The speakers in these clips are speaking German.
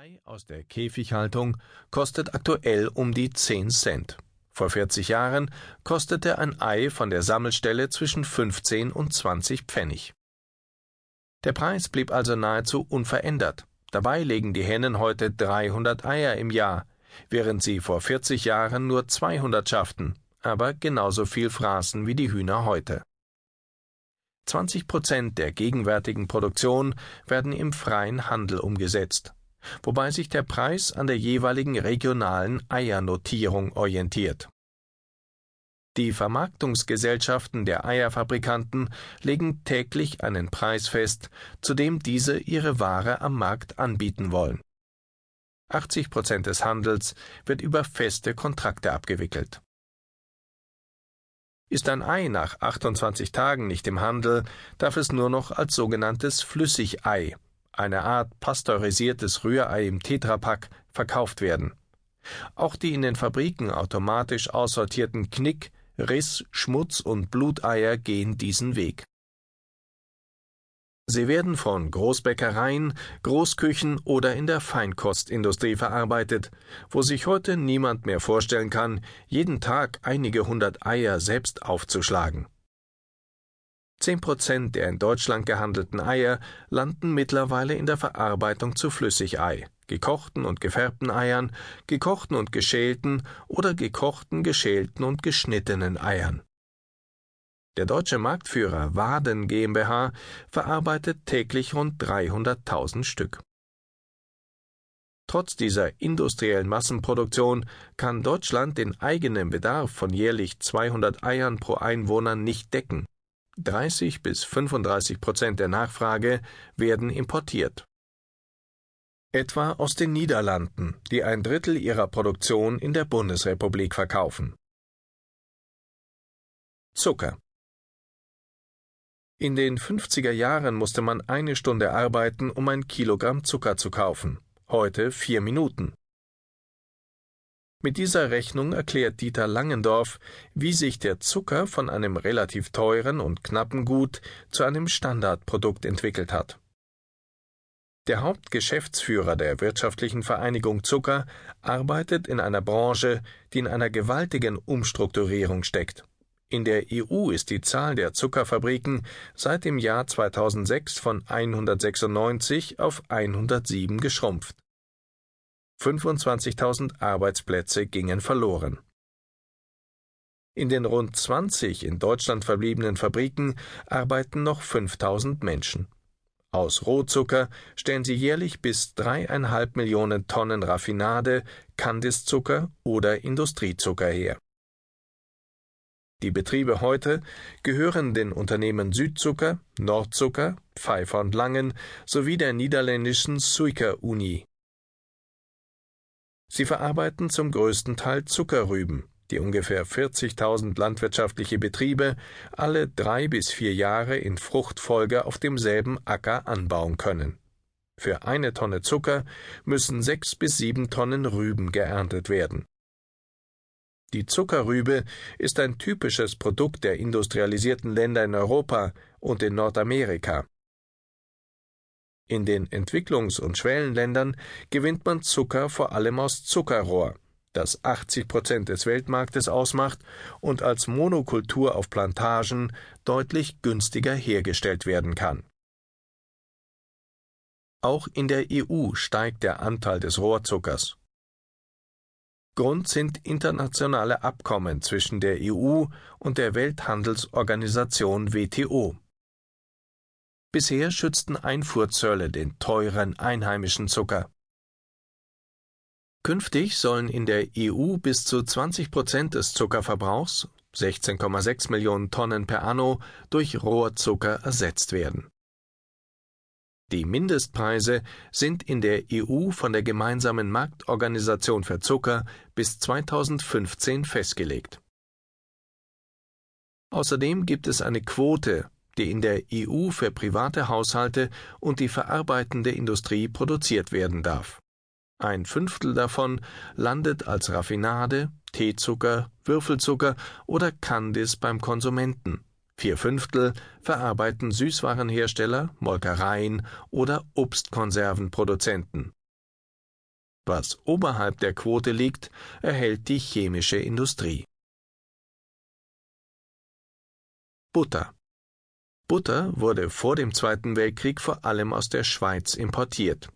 Ei aus der Käfighaltung kostet aktuell um die 10 Cent. Vor 40 Jahren kostete ein Ei von der Sammelstelle zwischen 15 und 20 Pfennig. Der Preis blieb also nahezu unverändert. Dabei legen die Hennen heute 300 Eier im Jahr, während sie vor 40 Jahren nur 200 schafften, aber genauso viel fraßen wie die Hühner heute. 20 Prozent der gegenwärtigen Produktion werden im freien Handel umgesetzt wobei sich der Preis an der jeweiligen regionalen Eiernotierung orientiert. Die Vermarktungsgesellschaften der Eierfabrikanten legen täglich einen Preis fest, zu dem diese ihre Ware am Markt anbieten wollen. 80 Prozent des Handels wird über feste Kontrakte abgewickelt. Ist ein Ei nach 28 Tagen nicht im Handel, darf es nur noch als sogenanntes Flüssigei eine Art pasteurisiertes Rührei im Tetrapack, verkauft werden. Auch die in den Fabriken automatisch aussortierten Knick, Riss, Schmutz und Bluteier gehen diesen Weg. Sie werden von Großbäckereien, Großküchen oder in der Feinkostindustrie verarbeitet, wo sich heute niemand mehr vorstellen kann, jeden Tag einige hundert Eier selbst aufzuschlagen. Zehn Prozent der in Deutschland gehandelten Eier landen mittlerweile in der Verarbeitung zu Flüssigei, gekochten und gefärbten Eiern, gekochten und geschälten oder gekochten, geschälten und geschnittenen Eiern. Der deutsche Marktführer Waden GmbH verarbeitet täglich rund 300.000 Stück. Trotz dieser industriellen Massenproduktion kann Deutschland den eigenen Bedarf von jährlich 200 Eiern pro Einwohner nicht decken. 30 bis 35 Prozent der Nachfrage werden importiert. Etwa aus den Niederlanden, die ein Drittel ihrer Produktion in der Bundesrepublik verkaufen. Zucker In den 50er Jahren musste man eine Stunde arbeiten, um ein Kilogramm Zucker zu kaufen, heute vier Minuten. Mit dieser Rechnung erklärt Dieter Langendorf, wie sich der Zucker von einem relativ teuren und knappen Gut zu einem Standardprodukt entwickelt hat. Der Hauptgeschäftsführer der Wirtschaftlichen Vereinigung Zucker arbeitet in einer Branche, die in einer gewaltigen Umstrukturierung steckt. In der EU ist die Zahl der Zuckerfabriken seit dem Jahr 2006 von 196 auf 107 geschrumpft. 25.000 Arbeitsplätze gingen verloren. In den rund 20 in Deutschland verbliebenen Fabriken arbeiten noch 5000 Menschen. Aus Rohzucker stellen sie jährlich bis dreieinhalb Millionen Tonnen Raffinade, Kandiszucker oder Industriezucker her. Die Betriebe heute gehören den Unternehmen Südzucker, Nordzucker, Pfeiffer und Langen sowie der niederländischen Suiker Uni Sie verarbeiten zum größten Teil Zuckerrüben, die ungefähr 40.000 landwirtschaftliche Betriebe alle drei bis vier Jahre in Fruchtfolge auf demselben Acker anbauen können. Für eine Tonne Zucker müssen sechs bis sieben Tonnen Rüben geerntet werden. Die Zuckerrübe ist ein typisches Produkt der industrialisierten Länder in Europa und in Nordamerika. In den Entwicklungs- und Schwellenländern gewinnt man Zucker vor allem aus Zuckerrohr, das 80 Prozent des Weltmarktes ausmacht und als Monokultur auf Plantagen deutlich günstiger hergestellt werden kann. Auch in der EU steigt der Anteil des Rohrzuckers. Grund sind internationale Abkommen zwischen der EU und der Welthandelsorganisation WTO. Bisher schützten Einfuhrzölle den teuren einheimischen Zucker. Künftig sollen in der EU bis zu 20 Prozent des Zuckerverbrauchs, 16,6 Millionen Tonnen per anno, durch Rohrzucker ersetzt werden. Die Mindestpreise sind in der EU von der gemeinsamen Marktorganisation für Zucker bis 2015 festgelegt. Außerdem gibt es eine Quote die in der EU für private Haushalte und die verarbeitende Industrie produziert werden darf. Ein Fünftel davon landet als Raffinade, Teezucker, Würfelzucker oder Kandis beim Konsumenten. Vier Fünftel verarbeiten Süßwarenhersteller, Molkereien oder Obstkonservenproduzenten. Was oberhalb der Quote liegt, erhält die chemische Industrie. Butter Butter wurde vor dem Zweiten Weltkrieg vor allem aus der Schweiz importiert.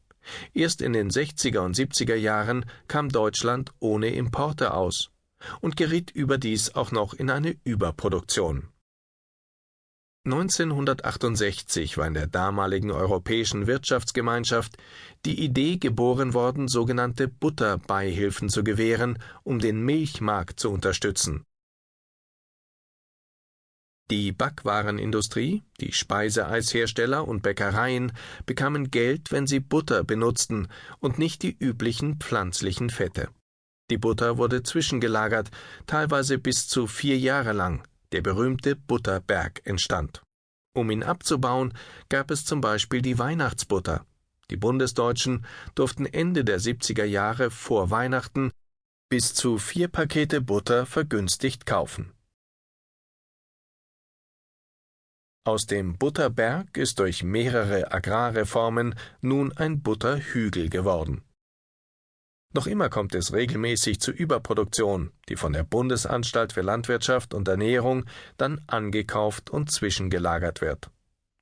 Erst in den 60er und 70er Jahren kam Deutschland ohne Importe aus und geriet überdies auch noch in eine Überproduktion. 1968 war in der damaligen Europäischen Wirtschaftsgemeinschaft die Idee geboren worden, sogenannte Butterbeihilfen zu gewähren, um den Milchmarkt zu unterstützen. Die Backwarenindustrie, die Speiseeishersteller und Bäckereien bekamen Geld, wenn sie Butter benutzten und nicht die üblichen pflanzlichen Fette. Die Butter wurde zwischengelagert, teilweise bis zu vier Jahre lang, der berühmte Butterberg entstand. Um ihn abzubauen, gab es zum Beispiel die Weihnachtsbutter. Die Bundesdeutschen durften Ende der 70er Jahre vor Weihnachten bis zu vier Pakete Butter vergünstigt kaufen. Aus dem Butterberg ist durch mehrere Agrarreformen nun ein Butterhügel geworden. Noch immer kommt es regelmäßig zu Überproduktion, die von der Bundesanstalt für Landwirtschaft und Ernährung dann angekauft und zwischengelagert wird.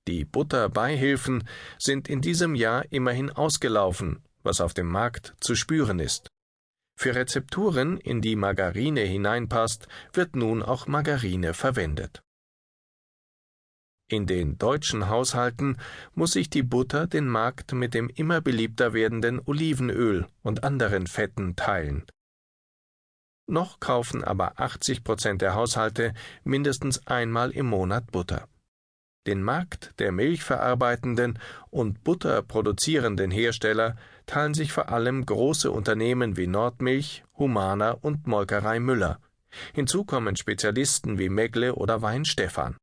Die Butterbeihilfen sind in diesem Jahr immerhin ausgelaufen, was auf dem Markt zu spüren ist. Für Rezepturen, in die Margarine hineinpasst, wird nun auch Margarine verwendet. In den deutschen Haushalten muss sich die Butter den Markt mit dem immer beliebter werdenden Olivenöl und anderen Fetten teilen. Noch kaufen aber 80 Prozent der Haushalte mindestens einmal im Monat Butter. Den Markt der milchverarbeitenden und butterproduzierenden Hersteller teilen sich vor allem große Unternehmen wie Nordmilch, Humana und Molkerei Müller. Hinzu kommen Spezialisten wie Megle oder Weinstefan.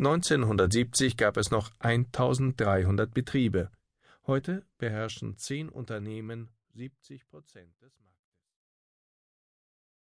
1970 gab es noch 1300 Betriebe. Heute beherrschen zehn Unternehmen 70 Prozent des Marktes.